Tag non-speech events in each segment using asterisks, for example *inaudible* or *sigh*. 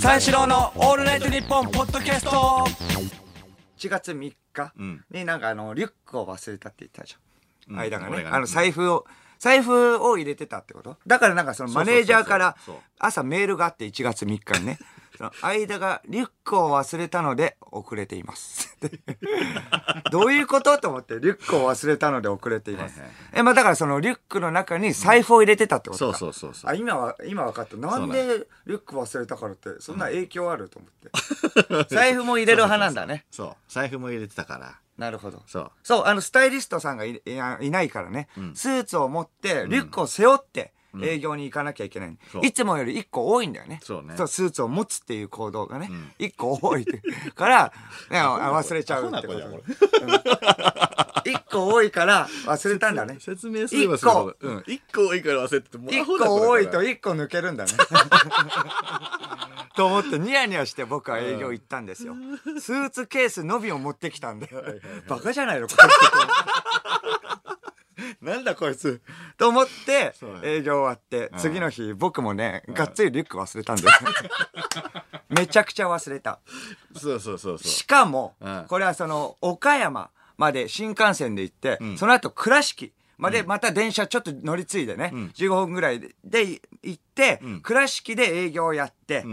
三四郎のオールナイトニッポンポッドキャスト。1月3日ん。になんかあのリュックを忘れたって言ったじゃん、うん。間がね。ね。あの財布を財布を入れてたってこと？だからなんかそのマネージャーから朝メールがあって1月3日にね間がリュックを忘れたので遅れています。*laughs* どういうことと思ってリュックを忘れたので遅れています、えまあだからそのリュックの中に財布を入れてたってことそうか、そうそうそう。あ今は今分かった。なんでリュック忘れたからってそんな影響あると思って、財布も入れる派なんだね。そう財布も入れてたから。なるほど。そう。そうあのスタイリストさんがいないからね、スーツを持ってリュックを背負って営業に行かなきゃいけない、そう。いつもより1個多いんだよね。そうね。スーツを持つっていう行動がね、1個多いから、ね、あ忘れちゃうってこと。アホな子じゃんこ1 *laughs* 個多いから忘れたんだね。説明すればするほど。うん。1個多いから忘れててもうア一ホな子だから。個多いと一個抜けるんだね。*laughs* と思ってニヤニヤして僕は営業行ったんですよ。スーツケースのびを持ってきたんで。バカじゃないのこいつ。*laughs* なんだこいつ。と思って営業終わって、次の日僕もね、がっつりリュック忘れたんです。*laughs* めちゃくちゃ忘れた。そうそうそうそう。しかもうん、これはその、岡山まで新幹線で行って、その後倉敷までまた電車ちょっと乗り継いでね、15分ぐらいでで行って、倉敷で営業をやって、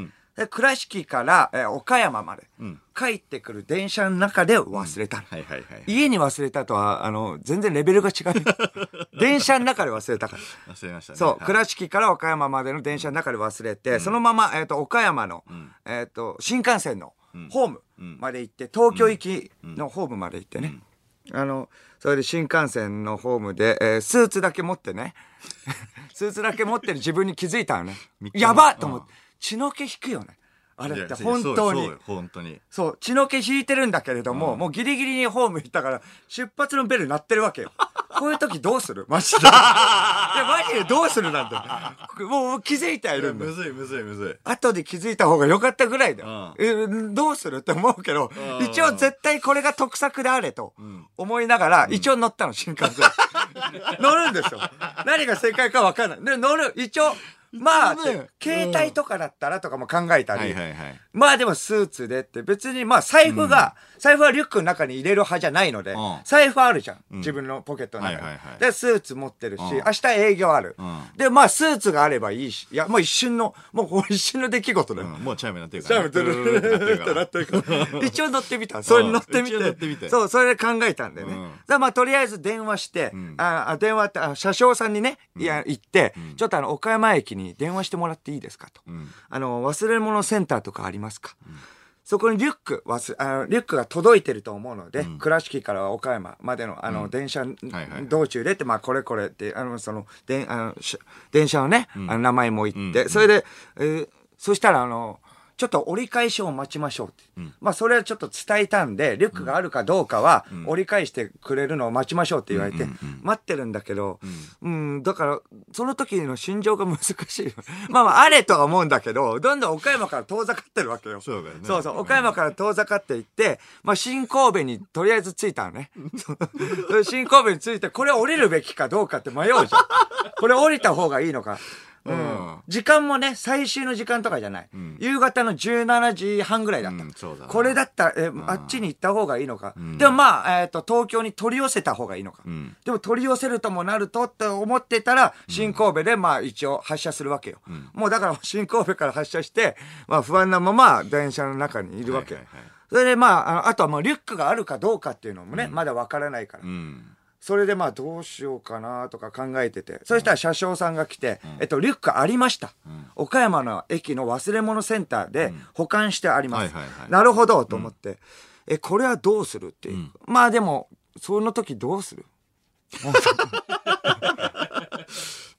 倉敷から、えー岡山まで、ん。帰ってくる電車の中で忘れたの。はいはいはい家に忘れたとは、あの、全然レベルが違う。*laughs* 電車の中で忘れたから。忘れましたね。そう、はい。倉敷から岡山までの電車の中で忘れて、そのまま、えっ、と、岡山の、えっ、と、新幹線のホームまで行って、東京行きのホームまで行ってね。あの、それで新幹線のホームで、えースーツだけ持ってね、*laughs* スーツだけ持ってる自分に気づいたのね。やばっと思って、血の気引くよね。あれって本当に。本当にそう、血の気引いてるんだけれども、もうギリギリにホーム行ったから、出発のベル鳴ってるわけよ。*laughs* こういう時どうする？マジで。*laughs* いや、マジでどうするなんだよ。もう気づいてはいるんだよ。むずいむずいむずい後で気づいた方が良かったぐらいだよ。えどうするって思うけど、うん一応絶対これが得策であれと思いながら、一応乗ったの、新幹線。*laughs* 乗るんですよ。何が正解か分かんない。で、乗る。一応、まあ、ね携帯とかだったらとかも考えたり、まあでもスーツでって。別にまあ財布が、財布はリュックの中に入れる派じゃないので、うん財布あるじゃん。自分のポケットの中に。で、スーツ持ってるし、うん明日営業ある、うんで、まあスーツがあればいいし、いや、もう一瞬の、もう一瞬の出来事だよ。うんもうチャイム鳴ってるから、チャイム鳴ってるから。一応乗ってみた。それに乗ってみて。一応乗ってみてそう、それで考えたんでね。うんじゃあまあとりあえず電話して、ああ電話って、あ車掌さんにね、いや、行って、ちょっとあの、岡山駅に電話してもらっていいですかと。あの、忘れ物センターとかありますか、そこにリュック忘れあの、リュックが届いてると思うので、倉敷から岡山までの、あの、電車、道中でって、まあ、これこれって、あの、その、であのし電車のね、あの名前も言って、それで、えーそしたら、あの、ちょっと折り返しを待ちましょうって。まあ、それはちょっと伝えたんで、リュックがあるかどうかは、折り返してくれるのを待ちましょうって言われて、待ってるんだけど、うん、だから、その時の心情が難しいよ。*laughs* まあまあ、あれとは思うんだけど、どんどん岡山から遠ざかってるわけよ。そうだよねそうそう、岡山から遠ざかっていって、まあ、新神戸にとりあえず着いたのね。*laughs* 新神戸に着いて、これ降りるべきかどうかって迷うじゃん。これ降りた方がいいのか。うん。時間もね、最終の時間とかじゃない。夕方の17時半ぐらいだった。うんそうだなこれだったら、え、あっちに行った方がいいのか。でもまあ、えっ、と、東京に取り寄せた方がいいのか。んでも取り寄せるともなるとって思ってたら、新神戸でまあ一応発車するわけよ。もうだから *laughs* 新神戸から発車して、まあ不安なまま電車の中にいるわけよ。はいはいはいそれでまあ、あとはもうリュックがあるかどうかっていうのもね、まだわからないから。うんそれでまあどうしようかなとか考えてて、そしたら車掌さんが来て、えっと、リュックありました。岡山の駅の忘れ物センターで保管してあります。なるほどと思って、え、これはどうするっていう。まあでも、その時どうする？*laughs*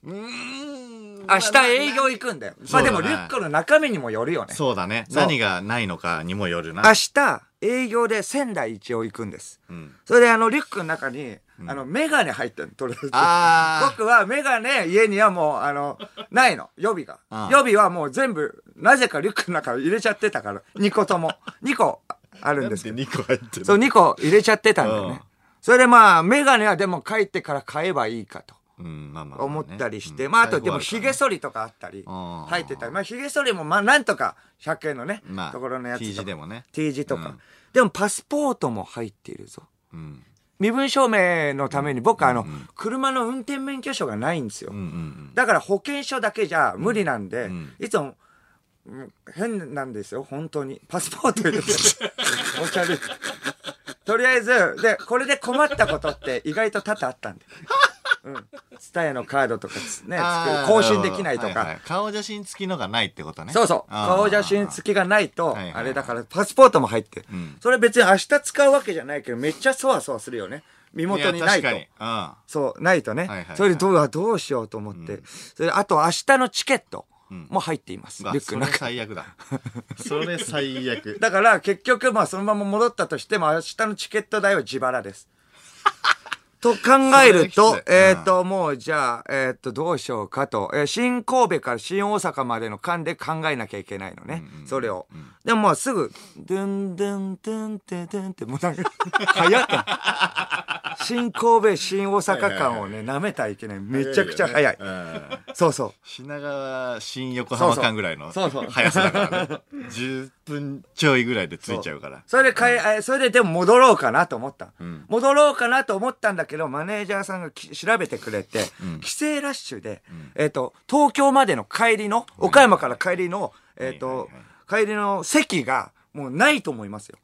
明日営業行くんだよ。まあでもリュックの中身にもよるよね。そうだね。何がないのかにもよるな。明日営業で仙台一応行くんです。ん。それであのリュックの中に、あのメガネ入ってるとりあえず。あ僕はメガネ家にはもうあの *laughs* ないの。予備が。ああ予備はもう全部なぜかリュックの中に入れちゃってたから。2個とも。2個あるんですけど。2個入ってるそう2個入れちゃってたんだようん。ねそれでまあメガネはでも帰ってから買えばいいかと。うん、まあまあまあね。思ったりして、うん。まああとでも髭最剃りとかあったり、入ってたり、まあ髭剃りもまあなんとか100円のね、まあところのやつ T とか。字でもね。T 字とか、うん。でもパスポートも入っているぞ。うん。身分証明のために僕あの、車の運転免許証がないんですよ。だから保険証だけじゃ無理なんで、んいつも、うん変なんですよ、本当に。パスポート入れて、おしゃれ。とりあえず、で、これで困ったことって意外と多々あったんで。*laughs* うん。ツタヤのカードとかつね、更新できないとか。はは顔写真付きのがないってことね。そうそう。顔写真付きがないと、はいはいあれだから、パスポートも入ってる。んそれ別に明日使うわけじゃないけど、めっちゃそわそわするよね。身元にないと。や確かに。そう、ないとね。はいはいはいそれでどうだ、どうしようと思って。それであと明日のチケットも入っています。リュックの中。最悪だ。*laughs* それ最悪。だから結局まあそのまま戻ったとしても明日のチケット代は自腹です。と考えるとえっ、と、もうじゃあ、えっ、と、どうしようかと。えー新神戸から新大阪までの間で考えなきゃいけないのね。それを。でももうすぐ、ドゥンドゥンドゥンドゥンドゥンって、もうなんか、*laughs* 早った。新神戸、新大阪間をね、舐めたらいけない。めちゃくちゃ早い。うん。そうそう。品川新横浜間ぐらいのそうそうそう速さだからね。*laughs* 10分ちょいぐらいで着いちゃうから。それでかえ、えそれででも戻ろうかなと思った。戻ろうかなと思ったんだけど、マネージャーさんがき調べてくれて、帰省ラッシュで、えっ、と、東京までの帰りの、岡山から帰りの、えっ、と、帰りの席がもうないと思いますよ。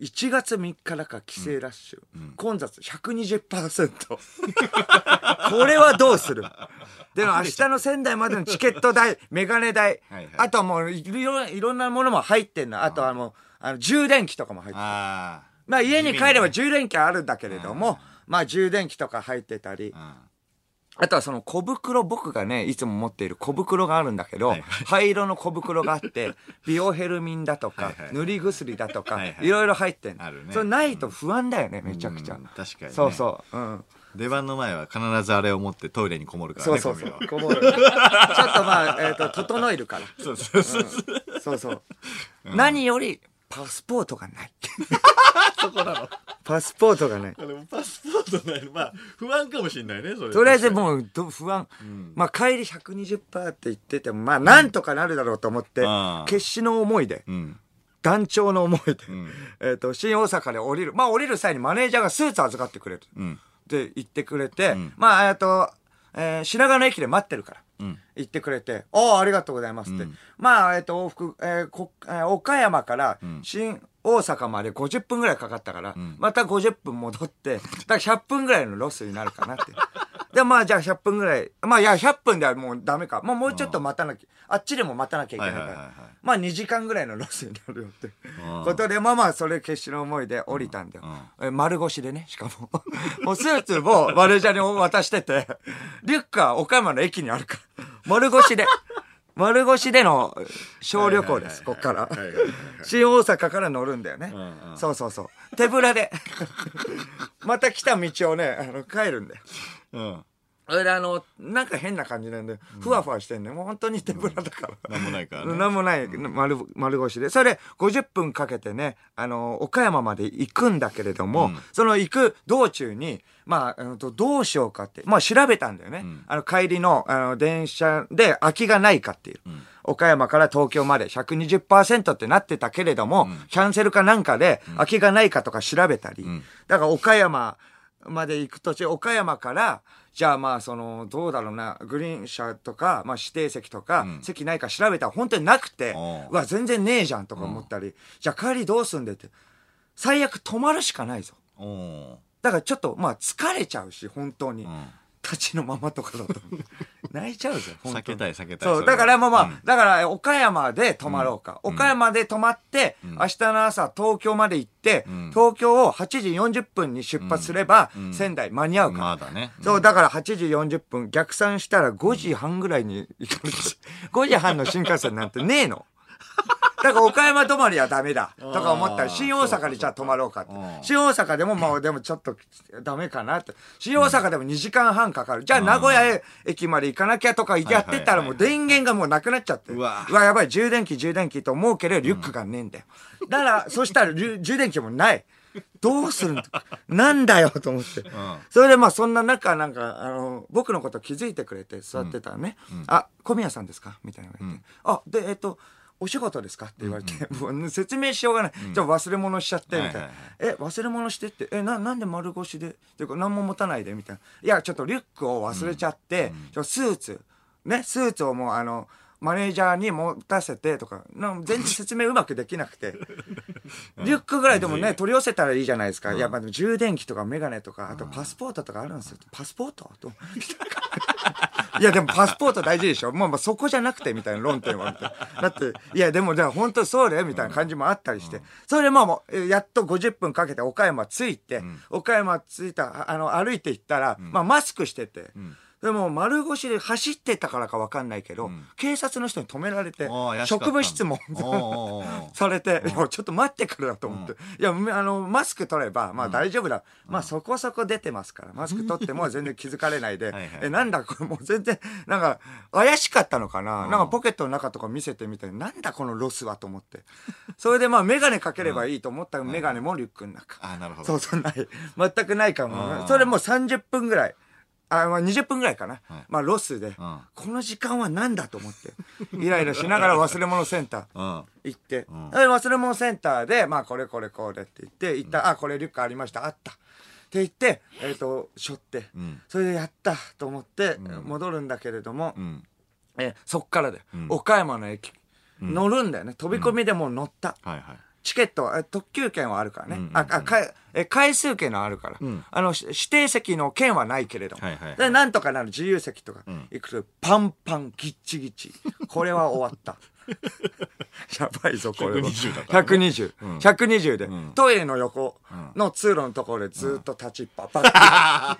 ん1月3日だから帰省ラッシュ。混雑120%。*laughs* これはどうする？でも明日の仙台までのチケット代、*laughs* メガネ代、はいはい。あとはもういろいろんなものも入ってんの。あ。とはもう、あの充電器とかも入ってる。あまあ家に帰れば充電器あるんだけれども、まあ充電器とか入ってたり、あ。あとはその小袋、僕がね、いつも持っている小袋があるんだけど、はい灰色の小袋があって、*laughs* ビオヘルミンだとかはいはい、塗り薬だとか、はいはいいろいろ入ってんのあるねそれないと不安だよね、めちゃくちゃ。うん確かにねそうそう。うん。出番の前は必ずあれを持ってトイレにこもるからね。そうそうそうこぼる。ちょっとまあ、えっ、と、整えるから。*laughs* そうそうそう。そうそう。何より、パスポートがない。*laughs* そこなの？パスポートがない。パスポートないの？まあ、不安かもしれないね、それ。とりあえずう。もうど不安、まあ帰り120%って言っててもまあなんとかなるだろうと思って、うん決死の思いで、うん。断腸の思いで、んえっと新大阪で降りるまあ降りる際にマネージャーがスーツ預かってくれる、うん。って言ってくれて、んまあえっと、えー品川の駅で待ってるから、うん言ってくれて、ああ、ありがとうございますって。うんまあ、えっ、と、往復、えーこえー岡山からん新大阪まで50分ぐらいかかったから、んまた50分戻って、*laughs* だから100分ぐらいのロスになるかなって。*laughs* で、まあ、じゃあ100分ぐらい。まあ、いや、100分ではもうダメか。もうもうちょっと待たなきゃ、あっちでも待たなきゃいけないから。はいはいはいはいまあ、2時間ぐらいのロスになるよってうんことで、まあまあ、それ決死の思いで降りたんだよ。うえ丸腰でね、しかも。*laughs* もうスーツもマネージャーに渡してて、リュックは岡山の駅にあるから、丸腰で、*laughs* 丸腰での小旅行です、こっから。新大阪から乗るんだよねうんう。んそうそうそう。手ぶらで。*laughs* また来た道をね、あの、帰るんだよ。うん。それであの、なんか変な感じなんで、ふわふわしてんね。もう本当に手ぶらだから。なんもないからね。なんもない、丸、丸腰で。それ、50分かけてね、あの、岡山まで行くんだけれども、うんその行く道中に、まあ、うんとどうしようかって、まあ調べたんだよね。んあの、帰りの、あの、電車で空きがないかっていう。岡山から東京まで120%ってなってたけれども、キャンセルかなんかで空きがないかとか調べたり、んだから岡山まで行く途中、岡山から、じゃあまあその、どうだろうな、グリーン車とか、まあ指定席とか、ん席ないか調べたら本当になくて、おううわ、全然ねえじゃんとか思ったり、じゃあ帰りどうすんでって、最悪泊まるしかないぞ。おーだからちょっと、まあ疲れちゃうし、本当に。うん。立ちのままとかだと。*laughs* 泣いちゃうぞ、本当に。避けたい避けたいそう、だからまあまあ、うん。だから岡山で泊まろうか。岡山で泊まって、明日の朝東京まで行って、ん。東京を8時40分に出発すれば、ん。仙台間に合うか。ら。まだね。そう、だから8時40分、逆算したら5時半ぐらいに行かれて、5時半の新幹線なんてねえの。だから岡山泊まりはダメだ。とか思ったら、新大阪にじゃあ泊まろうかって。新大阪でもまあでもちょっとダメかなって。新大阪でも2時間半かかる。じゃあ名古屋駅まで行かなきゃとかやってたらもう電源がもうなくなっちゃって。うわうわ、やばい、充電器、充電器と思うけど、リュックがねえんだよ。だから、そしたら、充電器もない。どうするんだ？なんだよと思って。それでまあそんな中、なんか、あの、僕のこと気づいてくれて座ってたらね、あ、小宮さんですか？みたいな言われて、あ、で、えっと、お仕事ですか？って言われて、*laughs* もう説明しようがない。じゃあ忘れ物しちゃって、みたいな。はいはいえ、忘れ物してって、え、な、なんで丸腰で、って何も持たないで？みたいな。いや、ちょっとリュックを忘れちゃって、ちょスーツ、ね、スーツをもうあの、マネージャーに持たせてとか、全然説明うまくできなくて。*laughs* リュックぐらいでもね、取り寄せたらいいじゃないですか。いや、まあ充電器とかメガネとか、あとパスポートとかあるんですよ。パスポート？と。*laughs* いや、でもパスポート大事でしょ。*laughs* もうまあそこじゃなくて、みたいな論点は。みたいなだって、いや、でも、じゃあ本当そうだよ、みたいな感じもあったりして。それでまあもう、えやっと50分かけて岡山着いて、岡山着いた、ああの、歩いて行ったら、まあマスクしてて、でも丸腰で走ってたからかわかんないけど、警察の人に止められてああ怪しかった職務質問おうおうおされて、いやちょっと待ってくれよと思って。いや、あの、マスク取れば、まあ大丈夫だ。まあそこそこ出てますから、マスク取っても全然気づかれないで *laughs* はいはい、え、なんだこれもう全然、なんか、怪しかったのかな？なんかポケットの中とか見せてみて、なんだこのロスはと思って。*laughs* それでまあメガネかければいいと思ったメガネもリュックの中。あなるほどそうそう、ない。全くないかも。うんそれもう30分ぐらい。あ、まあ20分ぐらいかな。はいまあロスで、ん。この時間は何だと思って。*laughs* イライラしながら忘れ物センター。うん。行って、ん。で忘れ物センターで、まあ、これこれこれって言って、行った、あ、これリュックありました、あった。って言って、えっ、と、背負って、ん。それでやったと思って、戻るんだけれども、うん。えそっからで、ん。岡山の駅、乗るんだよね。飛び込みでもう乗った。はいはいチケット、え特急券はあるからね。うんうんうんあ、あ、かえ回数券のあるから。んあの、し指定席の券はないけれども。はいはいはいで、なんとかなる自由席とかん行くと、パンパン、ギッチギチ。これは終わった。*laughs* やばいぞ、これは。120だからね120。120で、んトイレの横の通路のところでずっと立ちっぱ。バッ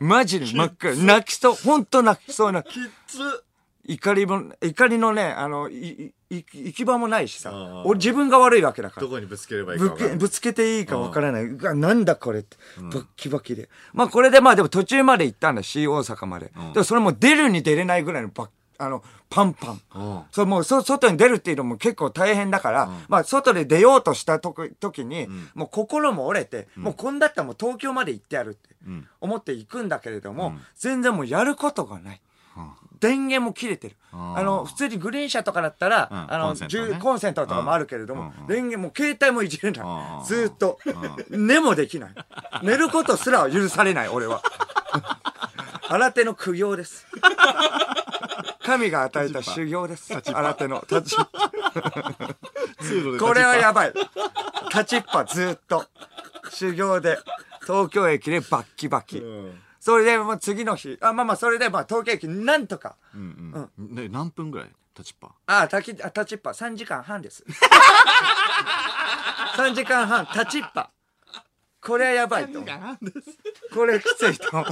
*laughs* マジで真っ暗。泣きそう。ほんと泣きそうな。きつ怒りも、怒りのね、あの、い、い、い行き場もないしさうん。俺自分が悪いわけだからど。こにぶつければいいかぶぶつけていいかわからない。うわ、なんだこれって。バッキバキで。まあこれでまあでも途中まで行ったんだ、新大阪まで。でもそれも出るに出れないぐらいのバッあの、パンパン。うんそれもうそ、外に出るっていうのも結構大変だから、まあ外で出ようとしたとき時に、もう心も折れて、もうこんだったらもう東京まで行ってやるってん思って行くんだけれども、全然もうやることがない。電源も切れてる。あの、普通にグリーン車とかだったら、うんあの、コンセントコンセントとかもあるけれども、電源も携帯もいじれなうんい。ずーっと。寝もできない。寝ることすら許されない、俺は。新手の苦行です。神が与えた修行です。新手の立ち。これはやばばい。立ちっぱずーっと。修行で、東京駅でバッキバキ。うんそれで、もう次の日、あ、まあまあ、それで、まあ、東京駅、なんとか、うんうん。で何分ぐらい？立ちっぱ？あ、立ち、あ立ちっぱ、3時間半です。*laughs* 3時間半、立ちっぱ。これはやばいと。これきついと。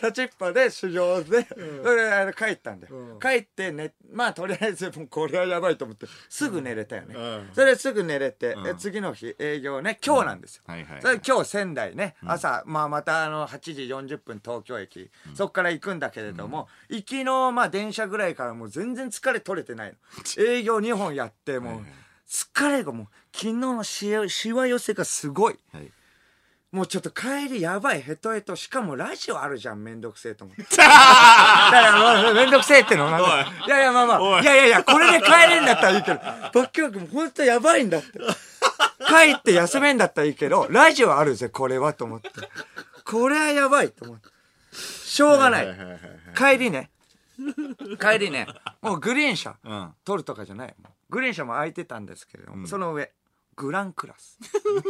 立ちっぱで修行で、それであの帰ったんだよ。うん帰ってね、まあとりあえずもうこれはやばいと思って、すぐ寝れたよね。うんそれですぐ寝れて、次の日営業ね、今日なんですよ。それ今日仙台ね、朝、まあまたあの8時40分東京駅、そっから行くんだけれども、行きのまあ電車ぐらいからもう全然疲れ取れてないの。営業2本やって、もう疲れがもう昨日のしわしわ寄せがすごい。はいもうちょっと帰りやばい、ヘトヘト。しかもラジオあるじゃん、めんどくせえと思って。*laughs* だからもうめんどくせえってのなんだいやいや、まあまあ。おいいやいやいや、これで帰れるんだったらいいけど、バッキバキもほんとやばいんだって。帰って休めんだったらいいけど、ラジオあるぜ、これは、と思って。これはやばいと思って。しょうがない。帰りね。帰りね。もうグリーン車。うん取るとかじゃない。グリーン車も空いてたんですけれども、その上、グランクラス。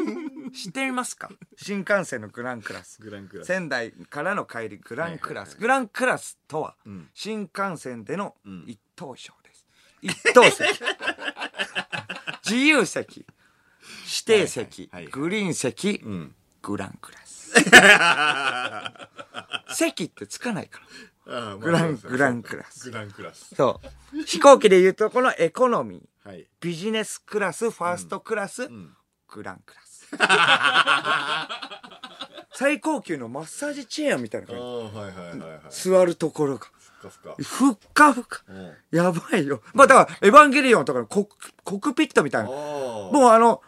*laughs* 知っていますか？新幹線のグランクラス。グランクラス仙台からの帰り、グランクラス。はいはいはいグランクラスとは、ん新幹線でのん一等賞です。一等席。*laughs* 自由席。指定席。はいはいはいグリーン席。んグランクラス。*laughs* 席ってつかないから。グラン、グランクラス。グランクラスそう。飛行機で言うと、このエコノミー、はいビジネスクラス、ファーストクラス、んグランクラス。最高級のマッサージチェアみたいな感じ。はいはい座るところが。ふかふかふっかふか。うんやばいよ。まあだから、エヴァンゲリオンとかのコクコクピットみたいな。ももうあの、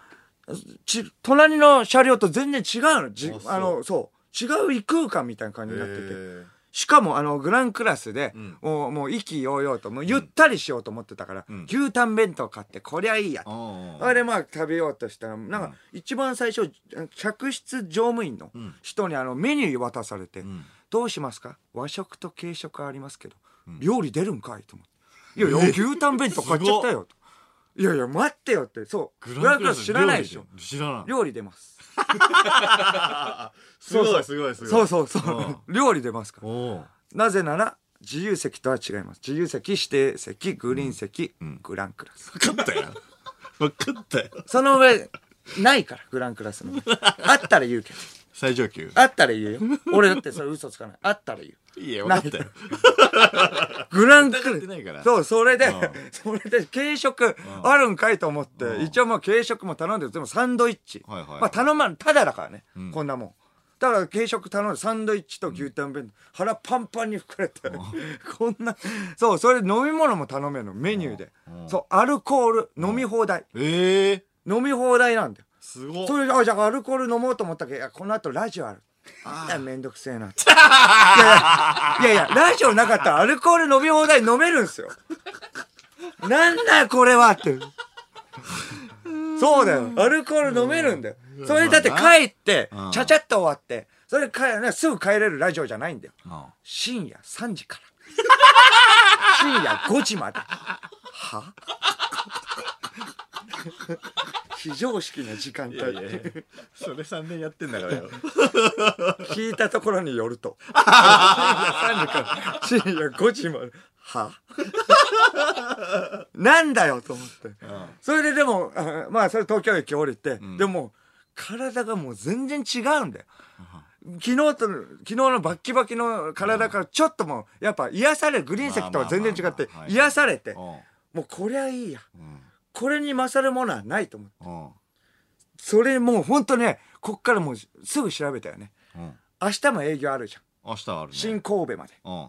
ち、隣の車両と全然違うの。じあそうあの、そう。違う異空間みたいな感じになってて。へしかも、あの、グランクラスで、ん。もう、もう、意気揚々と、もう、ゆったりしようと思ってたから、ん。牛タン弁当買って、こりゃいいやと。ーあれ、まあ、食べようとしたら、なんか、一番最初、客室乗務員の人に、あの、メニュー渡されて、ん。どうしますか？和食と軽食ありますけど、料理出るんかいと思って。いやいや、牛タン弁当買っちゃったよと。いやいや、待ってよって、そう。グランクラス知らないでしょ。知らない。料理出ます。*laughs* すごいすごいすごい。そうそうそう。料理出ますから。なぜなら、自由席とは違います。自由席、指定席、グリーン席、グランクラス。分かったよ。*laughs* 分かったよ。その上、ないから、グランクラスの。あったら言うけど。最上級。あったら言うよ。俺だってそれ嘘つかない。あったら言う。いや、分かったよ。グランク疑ってないからそう、それでうん、*laughs* それで軽食あるんかいと思って、一応もう軽食も頼んで、でもサンドイッチ。はいはいまあ頼まん、ただだからね、こんなもん。だから軽食頼んでサンドイッチと牛タン弁当、腹パンパンに膨れて、*laughs* こんな、そう、それで飲み物も頼めるの、メニューで。そう、アルコール、飲み放題。ええ。飲み放題なんだよ。すごっ。それじゃあアルコール飲もうと思ったけど、いや、この後ラジオある。いや、めんどくせえなって。*laughs* いやいや、いやいや、ラジオなかったらアルコール飲み放題飲めるんすよ。なんだよ、これはって。そうだよ。アルコール飲めるんだよ。それだって帰ってうん、ちゃちゃっと終わって、それ帰ねすぐ帰れるラジオじゃないんだよ。あ深夜3時から。深夜5時まで。は？*laughs* 非常識な時間帯。いやいやそれ3年やってんだからよ。聞いたところによると。*laughs* 深夜3時から深夜5時まで。は？*laughs* なんだよと思って。それででも、あまあそれ東京駅降りて、でも、体がもう全然違うんだよ。昨日と、昨日のバッキバキの体からちょっともう、やっぱ癒される、グリーン席とは全然違ってまあまあまあまあ、はい癒されて、うんもうこりゃいいや。うんこれに勝るものはないと思って。うんそれもうほんとね、こっからもうすぐ調べたよね。うん明日も営業あるじゃん。明日あるね。新神戸まで。うん。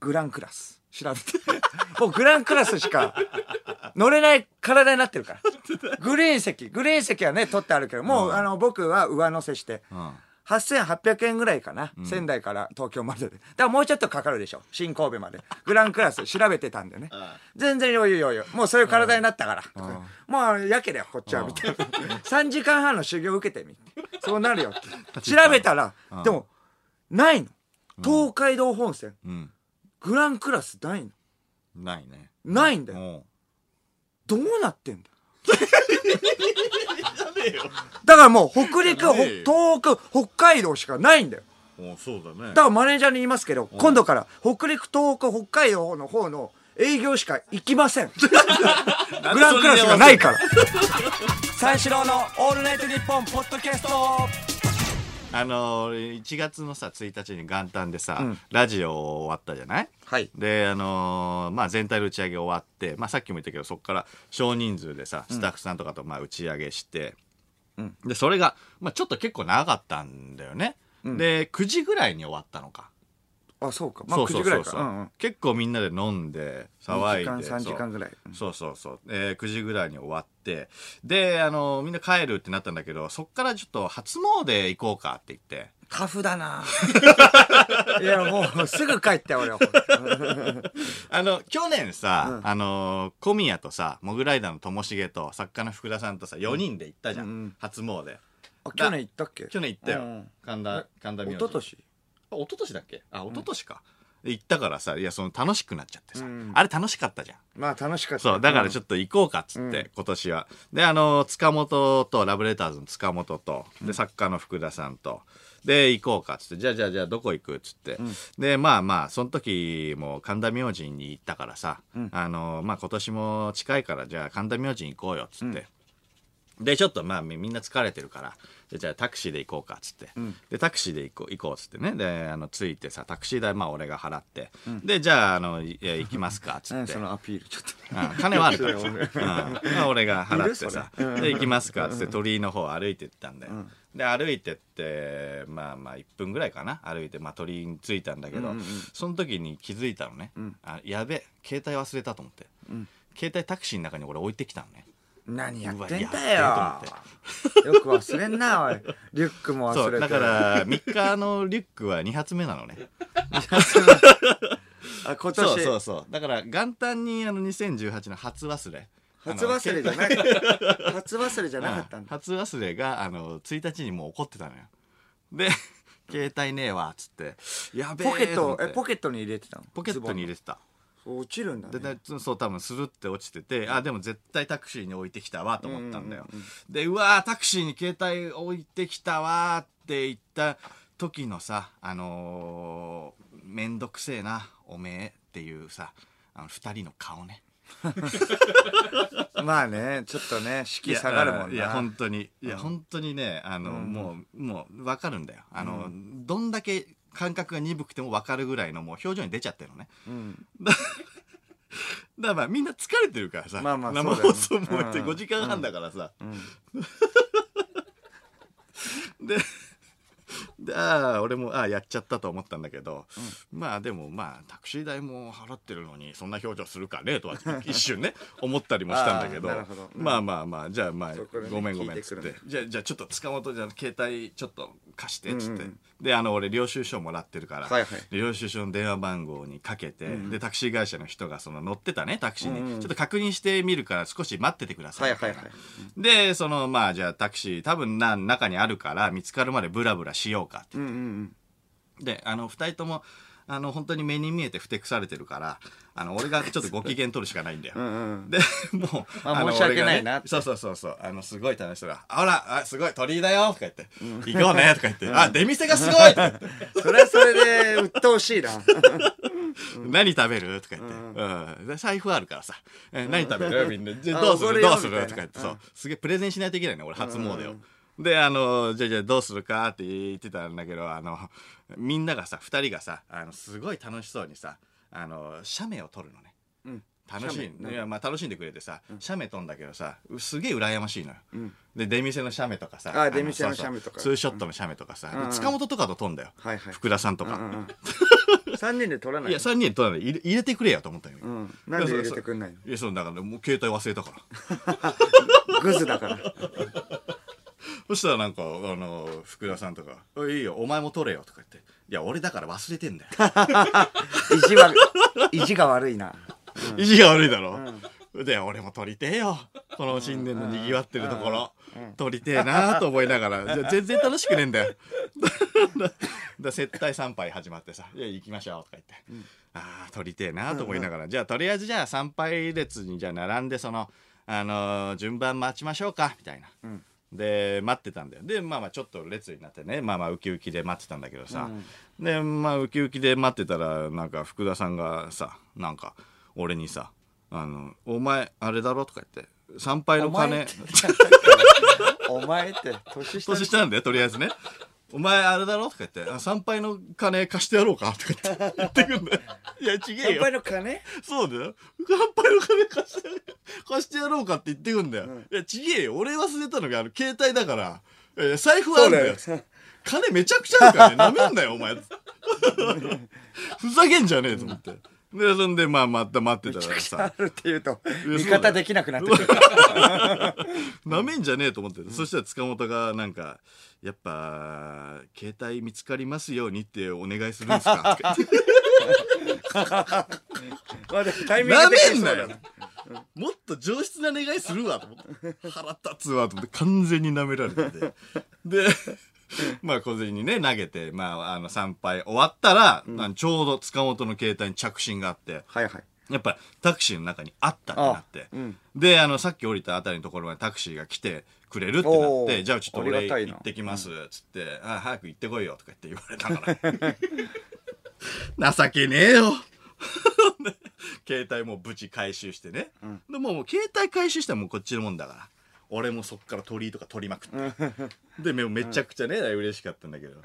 グランクラス。調べて。*laughs* もうグランクラスしか *laughs* 乗れない体になってるから。*laughs* グリーン席。グリーン席はね、取ってあるけど、もう、うんあの、僕は上乗せして、うん。8800円ぐらいかな、仙台から東京までで。だからもうちょっとかかるでしょ。新神戸まで。グランクラス調べてたんだよね。全然余裕余裕。もうそういう体になったから。もうやけだよ、こっちは、みたいな。*laughs* 3時間半の修行受けてみ。そうなるよって。調べたら、でも、ないの。東海道本線。うん。グランクラスないの。ないね。ないんだよ。うん。どうなってんだよ。だからもう北陸、東北、北海道しかないんだよ。おそうだねだからマネージャーに言いますけど、今度から北陸、東北、北海道の方の営業しか行きません。*laughs* *laughs* グランクラスがないから。三四郎のオールナイトニッポンポッドキャストあのー、1月のさ1日に元旦でさ、ん。ラジオ終わったじゃない？はい。であのーまあ全体の打ち上げ終わって、まあ、さっきも言ったけどそこから少人数でさスタッフさんとかとまあ打ち上げして、うん。でそれが、まあ、ちょっと結構長かったんだよね、で9時ぐらいに終わったのか、あ、そうか。まあ9そうそう時ぐらいうか。そそう、うんうん。結構みんなで飲んで騒いで2時間、3時間ぐらい。うん。そうそうそう、えー9時ぐらいに終わってであのみんな帰るってなったんだけどそっからちょっと初詣行こうかって言って。タフだな。*laughs* いや、もうすぐ帰って、俺は。あの去年さ、うん。あの小宮とさモグライダーのともしげと作家の福田さんとさ4人で行ったじゃん、うん。うん。初詣。あ、去年行ったっけ？去年行ったよ、うん。神田神田明神。一昨一昨年だっけ？あ一昨年か、行ったからさいやその楽しくなっちゃってさ、うん。あれ楽しかったじゃん。まあ楽しかった。そうだからちょっっと行こうかっつって、うん。今年は。であの塚本とラブレターズの塚本とで作家の福田さんと。で行こうかっつってじゃあじゃあじゃあどこ行くっつって、でまあまあその時も神田明神に行ったからさ、あのまあ今年も近いからじゃあ神田明神行こうよっつって、でちょっとまあみみんな疲れてるからでじゃあタクシーで行こうかっつって、でタクシーで行こう行こうっつってね。であの着いてさタクシー代まあ俺が払って、でじゃああのい行きますかっつって、何 *laughs* そのアピール、ちょっと。うん金はあるから、ううんんまあ俺が払ってさ。*laughs* で行きますかっつって鳥居の方歩いてったんだよ、で歩いてってまあまあ1分ぐらいかな。歩いて、まあ、鳥居に着いたんだけど、その時に気づいたのね、あやべ携帯忘れたと思って、携帯タクシーの中に俺置いてきたのね何やってんだよ。よく忘れんなおい。リュックも忘れて。そうだから3日のリュックは2発目なのね。あ *laughs* 今年。そうそうそう。だから元旦にあの2018の初忘れ。初忘れじゃなくかった初忘れじゃなかったんだ。初忘れがあの1日にもう起こってたのよ。で *laughs* 携帯ねえわっつって。やべえポケットえポケットに入れてたの？ポケットに入れてた落ちるんだでねでそう多分スルって落ちててあでも絶対タクシーに置いてきたわと思ったんだよ、うんうんうん。でうわータクシーに携帯置いてきたわーって言った時のさあのー、めんどくせえなおめえっていうさあの二人の顔ね。*laughs* まあねちょっとね士気下がるもんな。いや本当に。いや、本当にねあの、もうもう分かるんだよ。あの、どんだけ感覚が鈍くても分かるぐらいのもう表情に出ちゃってるのね。うん。だからまあみんな疲れてるからさ、まあまあ生そうだよ放送も終えてうん。5時間半だからさ、ででああ俺もああやっちゃったと思ったんだけど、まあでもまあタクシー代も払ってるのにそんな表情するかねとは *laughs* 一瞬ね思ったりもしたんだけど。まあまあまあじゃあまあねごめんごめんってつって。じゃあじゃあちょっと塚本じゃあ携帯ちょっと貸してっつって、うんうんであの俺領収書もらってるから、はいはい。領収書の電話番号にかけて、でタクシー会社の人がその乗ってたねタクシーに、うんうん。ちょっと確認してみるから少し待っててくださはいいはいはい。でそのまあじゃあタクシー多分な中にあるから見つかるまでブラブラしようかってうんうんうん。であの2人ともあの本当に目に見えてふてくされてるからあの俺がちょっとご機嫌取るしかないんだよ、うんうん。でもうのあ申し訳ないなって。そうそうそうそう。あのすごい楽しそうだ「あらあすごい鳥居だよ」とか言って「行こうね」とか言って「あ出店がすごい!」とか言ってそれはそれで鬱陶しいな。*laughs* 何食べる？とか言って、うん。で財布あるからさ、え何食べる？みんな、どうする？どうする？とか言って、そう、すげえプレゼンしないといけないね、俺初詣を。で、あの、じゃあじゃあどうするか？って言ってたんだけど、あの、みんながさ、二人がさ、あの、すごい楽しそうにさ、あの、写メを撮るのね。うん。楽しい。いやまあ楽しんでくれてさ、写メ撮んだけどさすげえ羨ましいのよ、で出店の写メとかさのあ出店の写メとか。ツーショットの写メとかさ、うん。うん塚本とかと撮んだよ、はいはい。福田さんとか、うんうん *laughs* 3人で取らないいや3人で撮らない。入れ入れてくれよと思ったよ、うん。なんで入れてくんないの？いやそうだからもう携帯忘れたから。*laughs* グズだからそしたらなんかあの福田さんとか「おいいいよお前も撮れよ」とか言って「いや俺だから忘れてんだよ。意地は意地が悪いな。意地が悪いだろ、で俺も撮りてえよ。この新年のにぎわってるところ、撮りてえなと思いながらじゃ全然楽しくねえんだよ。*laughs* だだ接待参拝始まってさ「いや行きましょう」とか言って、ああ撮りてえなと思いながら、じゃあとりあえずじゃあ参拝列にじゃあ並んでそのあのー順番待ちましょうかみたいな、で待ってたんだよ。でまあまあちょっと列になってね。まあまあウキウキで待ってたんだけどさ、でまあウキウキで待ってたらなんか福田さんがさなんか俺にさ「あのお前あれだろ?」とか言って「参拝の金。お前って。*laughs* 年下年下なんだよとりあえずね「お前あれだろ?」とか言ってあ「参拝の金貸してやろうか?」とか言って *laughs* 言ってくんだよ *laughs* いやちげえ先よ輩の金？そうだよ。乾杯の金貸して、貸してやろうかって言ってくんだよ。いや、ちげえよ。俺忘れたのが、あの、携帯だから、えー財布はあるんだよ。そうだよ金めちゃくちゃあるからね。なめんなよ、お前。*laughs* ふざけんじゃねえと思って。で、そんで、まあ、また待ってたらあさ、るって言うと味方できなくなってくる。*laughs* なめんじゃねえと思ってそしたら塚本が、なんか、やっぱ、携帯見つかりますようにってお願いするんですか？っ *laughs* てまあタイミンなグ的めんなよにそうだな。もっと上質な願いするわと思って。腹立つわと思って。完全に舐められてて。で *laughs* まあ小銭にね投げて、まあ、あの参拝終わったら、あのちょうど塚本の携帯に着信があってはいはい。やっぱりタクシーの中にあったってなって、あうん。であのさっき降りたあたりのところまでタクシーが来てくれるってなっおー。てじゃあちょっとあり俺がたいな行ってきますっつって、あ早く行ってこいよとか言って言われたから。*laughs* 情けねえよ。*laughs* で携帯もう無事回収してね、でもうもう携帯回収したらもうこっちのもんだから俺もそっから鳥居とか取りまくって。*laughs* でめめちゃくちゃね嬉しかったんだけど、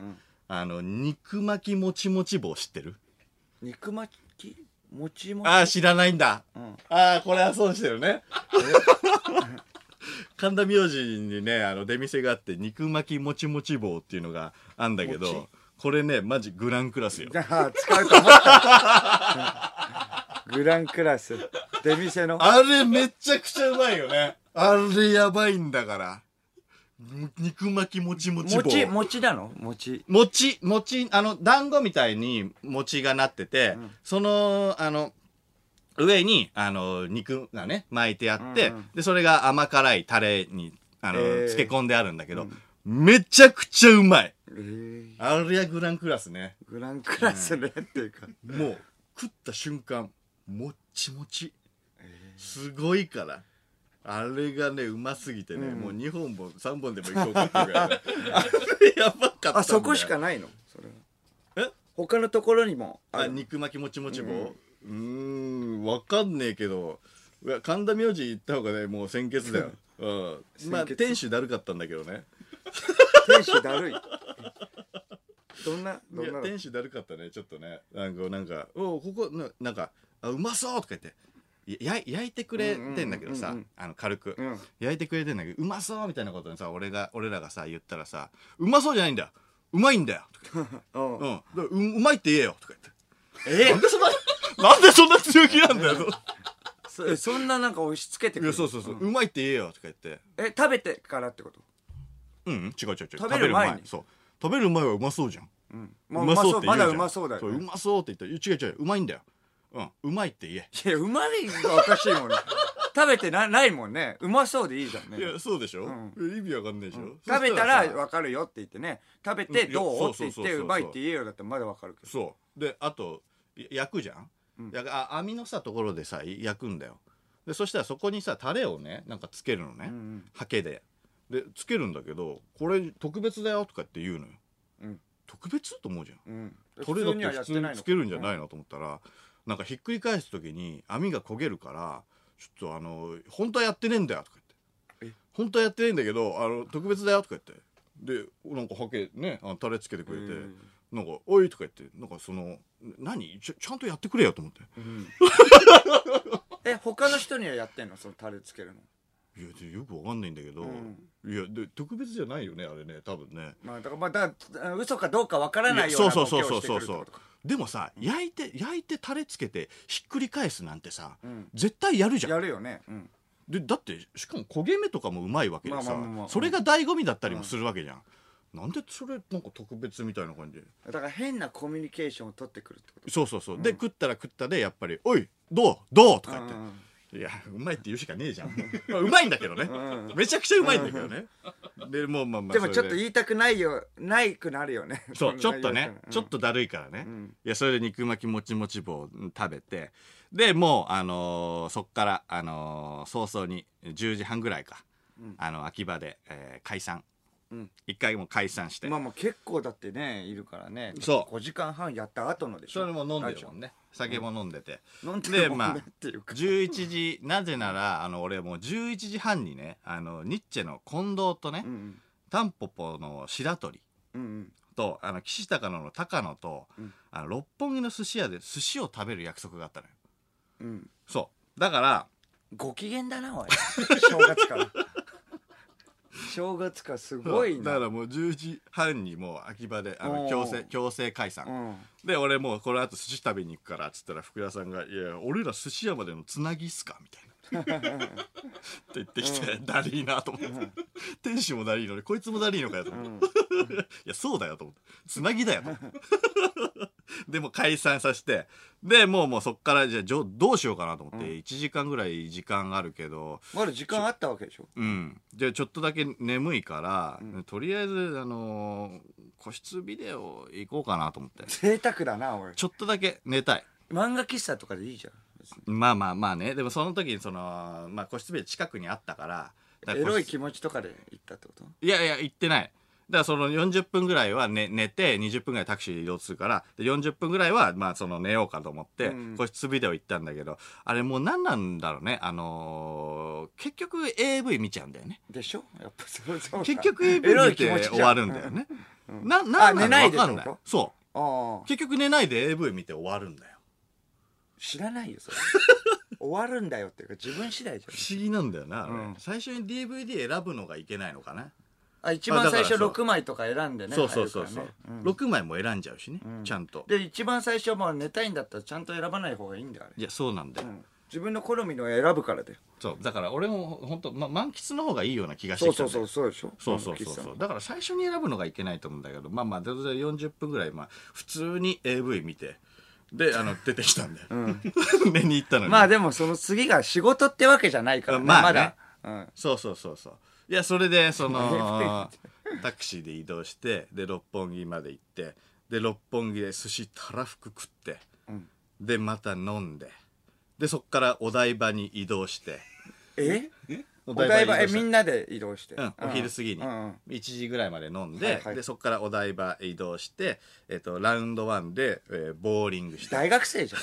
あの肉巻きもちもち棒知ってる？肉巻きもちもち？ああ知らないんだ、ん。ああこれは損してるね。*laughs* 神田明神にねあの出店があって肉巻きもちもち棒っていうのがあんだけどこれねマジグランクラスよ。じ *laughs* ゃあ使うと思った。グランクラス。出店の？あれめちゃくちゃうまいよねあれやばいんだから。肉巻きもちもち棒。餅、餅なの？餅。餅、餅、あの、団子みたいに餅がなってて、その、あの、上に、あの、肉がね、巻いてあって、うんうんで、それが甘辛いタレに、あの、へー漬け込んであるんだけど、めちゃくちゃうまい。えー、あれやグランクラスね。グランクラスねっていうか。もう、食った瞬間、もっちもち。すごいから。あれがね、うますぎてね、うん。もう2本も3本でもいこうかっていうぐらいね。あ *laughs* れやばかったんだよ。あ、そこしかないの？それは。え？他のところにも？ある肉巻きもちもち棒うーんわかんねえけど。いや神田明神行った方がねもう先決だよ、*laughs* うん、まあ先決。店主だるかったんだけどね。店主だるい。どんな、どんなの？店主だるかったねちょっとね。なんかなんか「おうここななんかあうまそう」とか言ってや焼いてくれてんだけどさ、うんうんうんうんあの軽く、うん。焼いてくれてんだけどうまそうみたいなことにさ俺が俺らがさ言ったらさ「うまそうじゃないんだよ。うまいんだよ」と *laughs* かうん。言って、うん、だからううまいって言えよ」とか言って。えなんでそんななんでそんな強気なんだよ。そそんななんか押し付けてくる？いやそうそうそう、うまいって言えよ。とか言って。え食べてからってこと？うん。違う違う違う。食べる前に？そう。食べる前はうまそうじゃん、うん。うまそうって言うじゃん。まだうまそうだよそううねまそうって言った。ら違う違う。うまいんだようんうまいって言え。いやうまいがおかしいもんね。*laughs* 食べてなないもんね。うまそうでいいじゃんね。いやそうでしょ、ん。意味わかんないでしょ、食べたらそした分かるよって言ってね。食べてどうって言っそうそうそうそう。てうまいって言えよだったらまだ分かるけど。そう。であとや焼くじゃん、うん。やあ網のさところでさ焼くんだよ。でそしたらそこにさタレをねなんかつけるのね、うんうん。ハケで。でつけるんだけどこれ特別だよとかって言うのよ、うん。特別？と思うじゃん。うん。これだっては普通につけるんじゃないいの？と思ったらなんかひっくり返す時に網が焦げるからちょっとあの本当はやってねえんだよとか言って。え本当はやってねえんだけどあの特別だよとか言って。でなんかはけねあのタレつけてくれて、うん。なんか「おい」とか言って。なんかその何？ちゃんとやってくれよと思って。うん。*laughs* え他の人にはやってんの？そのタレつけるの。いやでよくわかんないんだけど、うん。いやで特別じゃないよねあれね。多分ね。まあだからまあだ嘘かどうか分からないようなそうそうそうそうそうでもさ焼いて焼いてタレつけてひっくり返すなんてさ、うん。絶対やるじゃん。やるよね。うん。でだってしかも焦げ目とかもうまいわけでさ、まあまあまあまあそれが醍醐味だったりもするわけじゃん、なんでそれなんか特別みたいな感じで。だから変なコミュニケーションを取ってくるってこと？そうそうそう、で食ったら食ったでやっぱり「おいどう？どう?」とか言って、うんいやうまいって言うしかねえじゃん。まあうまいんだけどね、うん。めちゃくちゃうまいんだけどね、でもうまあまあでもちょっと言いたくないよないくなるよね。そうちょっとね、うん。ちょっとだるいからね、ん。いやそれで肉巻きもちもち棒うん食べて。でもうあのーそっからあのー早々に10時半ぐらいか、あの秋葉で、えー解散。うん一回もう解散して、まあまあ結構だってねいるからね。そう。5時間半やった後のでしょ。それも飲んでるもんね。酒も飲んでて、飲ん。ででまあるもんねっていうか。11時なぜならあの俺もう11時半にねあのニッチェの近藤とね、うんタンポポの白鳥うんうん。とあの岸高野の高野と、ん。あの六本木の寿司屋で寿司を食べる約束があったのよ。うん。そう。だからご機嫌だなおい。正月から正月からすごいな。だからもう10時半にもう秋葉であの強制強制解散、うん。で俺もうこの後寿司食べに行くからっつったら福田さんが「いや俺ら寿司屋までのつなぎっすか?」みたいな。って言ってきて、だりーなと思って、店主もだりーのにこいつもだりーのかよと思って、いやそうだよと思って。つなぎだよと思って *laughs* でも解散させて。でもうもうそっからじゃあどうしようかなと思って、1時間ぐらい時間あるけどまだ時間あったわけでしょ？うん、じゃあちょっとだけ眠いから、とりあえず、あのー個室ビデオ行こうかなと思って。贅沢だなおい。ちょっとだけ寝たい。漫画喫茶とかでいいじゃん別に。まあまあまあね。でもその時にその、まあ、個室ビデオ近くにあったからだからエロい気持ちとかで行ったってこと？いやいや行ってない。だからその40分ぐらいは寝寝て20分ぐらいタクシーで移動するからで40分ぐらいはまあその寝ようかと思って、うん。個室ビデオ行ったんだけどあれもう何なんだろうね。あのー結局 AV 見ちゃうんだよね。でしょ？やっぱそうそう結局 AV 見て終わるんだよね。な、あなんなないでわかんない。そう。結局寝ないで AV 見て終わるんだよ。知らないよそれ。*laughs* 終わるんだよっていうか自分次第じ不思議なんだよな、うん。最初に DVD 選ぶのがいけないのかな。あ一番最初あだからそう。6枚とか選んでねそうそうそうそう。入るからね。うん。6枚も選んじゃうしね、ちゃんと。で一番最初もう寝たいんだったらちゃんと選ばない方がいいんだよあれ。いや、そうなんだよ。うん。自分の好みのを選ぶからだよ。そう。だから俺も本当ま満喫の方がいいような気がしてそうきたんだよ。そうそうそうでしょ？そうそうそうそう。だから最初に選ぶのがいけないと思うんだけどまあまあ全然40分ぐらいまあ普通に AV 見てであの *laughs* 出てきたんだよ、*laughs* 寝に行ったのに。まあでもその次が仕事ってわけじゃないからねまあね。まだ、うん、そうそうそうそういやそれでその *laughs* タクシーで移動してで六本木まで行ってで六本木で寿司たらふく食って、ん。でまた飲んででそっからお台場に移動して。え？おお台場えみんなで移動して、うん、お昼過ぎに。うん。うん1時ぐらいまで飲んで,、はいはい。でそこからお台場移動して、えっとラウンドワンで、えーボーリングして。大学生じゃん。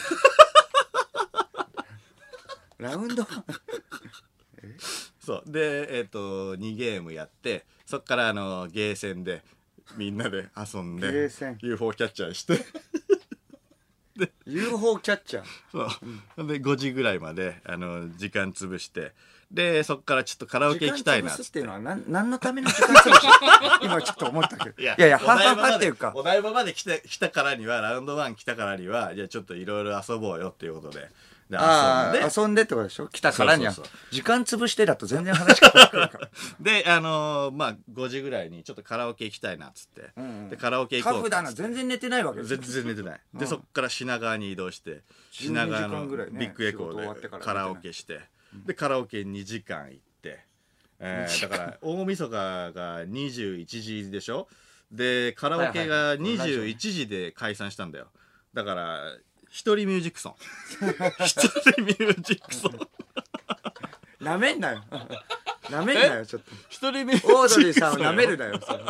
*laughs* ラウンド *laughs* そう。でえっ、と2ゲームやってそっからあのゲーセンでみんなで遊んでゲーセン。UFO キャッチャーして。*laughs* UFO キャッチャー？そう、で5時ぐらいまであの時間潰して。でそっからちょっとカラオケ行きたいな時間潰すっていうのは何何のための時間潰し *laughs* 今ちょっと思ったけど。いやいやお台場まではははっていうか。お台場まで来て来たからにはラウンドワン来たからにはじゃあちょっといろいろ遊ぼうよっていうことでであ遊んであ遊んでってことでしょ？来たからには。時間潰してだと全然話変わるから。*laughs* であのーまあ5時ぐらいにちょっとカラオケ行きたいなっつって、んうん。でカラオケ行こうタフだな全然寝てないわけ全然寝てない。で、そっから品川に移動して品川12時間のビッグエコーでカラオケして。でカラオケ2時間行って、えーだから大晦日が21時でしょ？でカラオケがはいはいはい。21時で解散したんだよ。だから一人ミュージックソン。一人ミュージックソン。なめんなよ。なめんなよちょっと。一人ミュージックソン。オードリーさんをなめるなよ。それ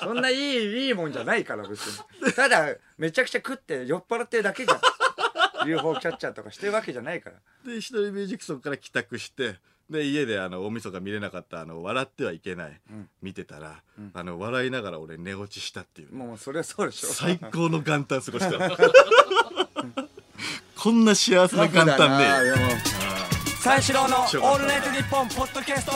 そんないいいいもんじゃないから別に。ただめちゃくちゃ食って酔っ払ってるだけじゃん。UFO キャッチャーとかしてるわけじゃないから。で一人ミュージックソンから帰宅してで家であの大晦日見れなかったあの「笑ってはいけない」見てたら、あの笑いながら俺寝落ちしたっていう。もうそれはそうでしょ。最高の元旦過ごしたこんな幸せな元旦ねえよでも。三四郎の「オールナイトニッポン」ポッドキャスト。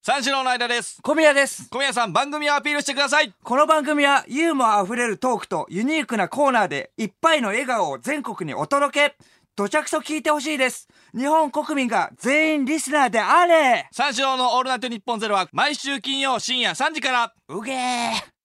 三四郎の間です。小宮です。小宮さん番組をアピールしてください。この番組はユーモアあふれるトークとユニークなコーナーでいっぱいの笑顔を全国にお届け。どちゃくそ聞いてほしいです。日本国民が全員リスナーであれ。三四郎のオールナイトニッポンゼロは毎週金曜深夜3時から。うげー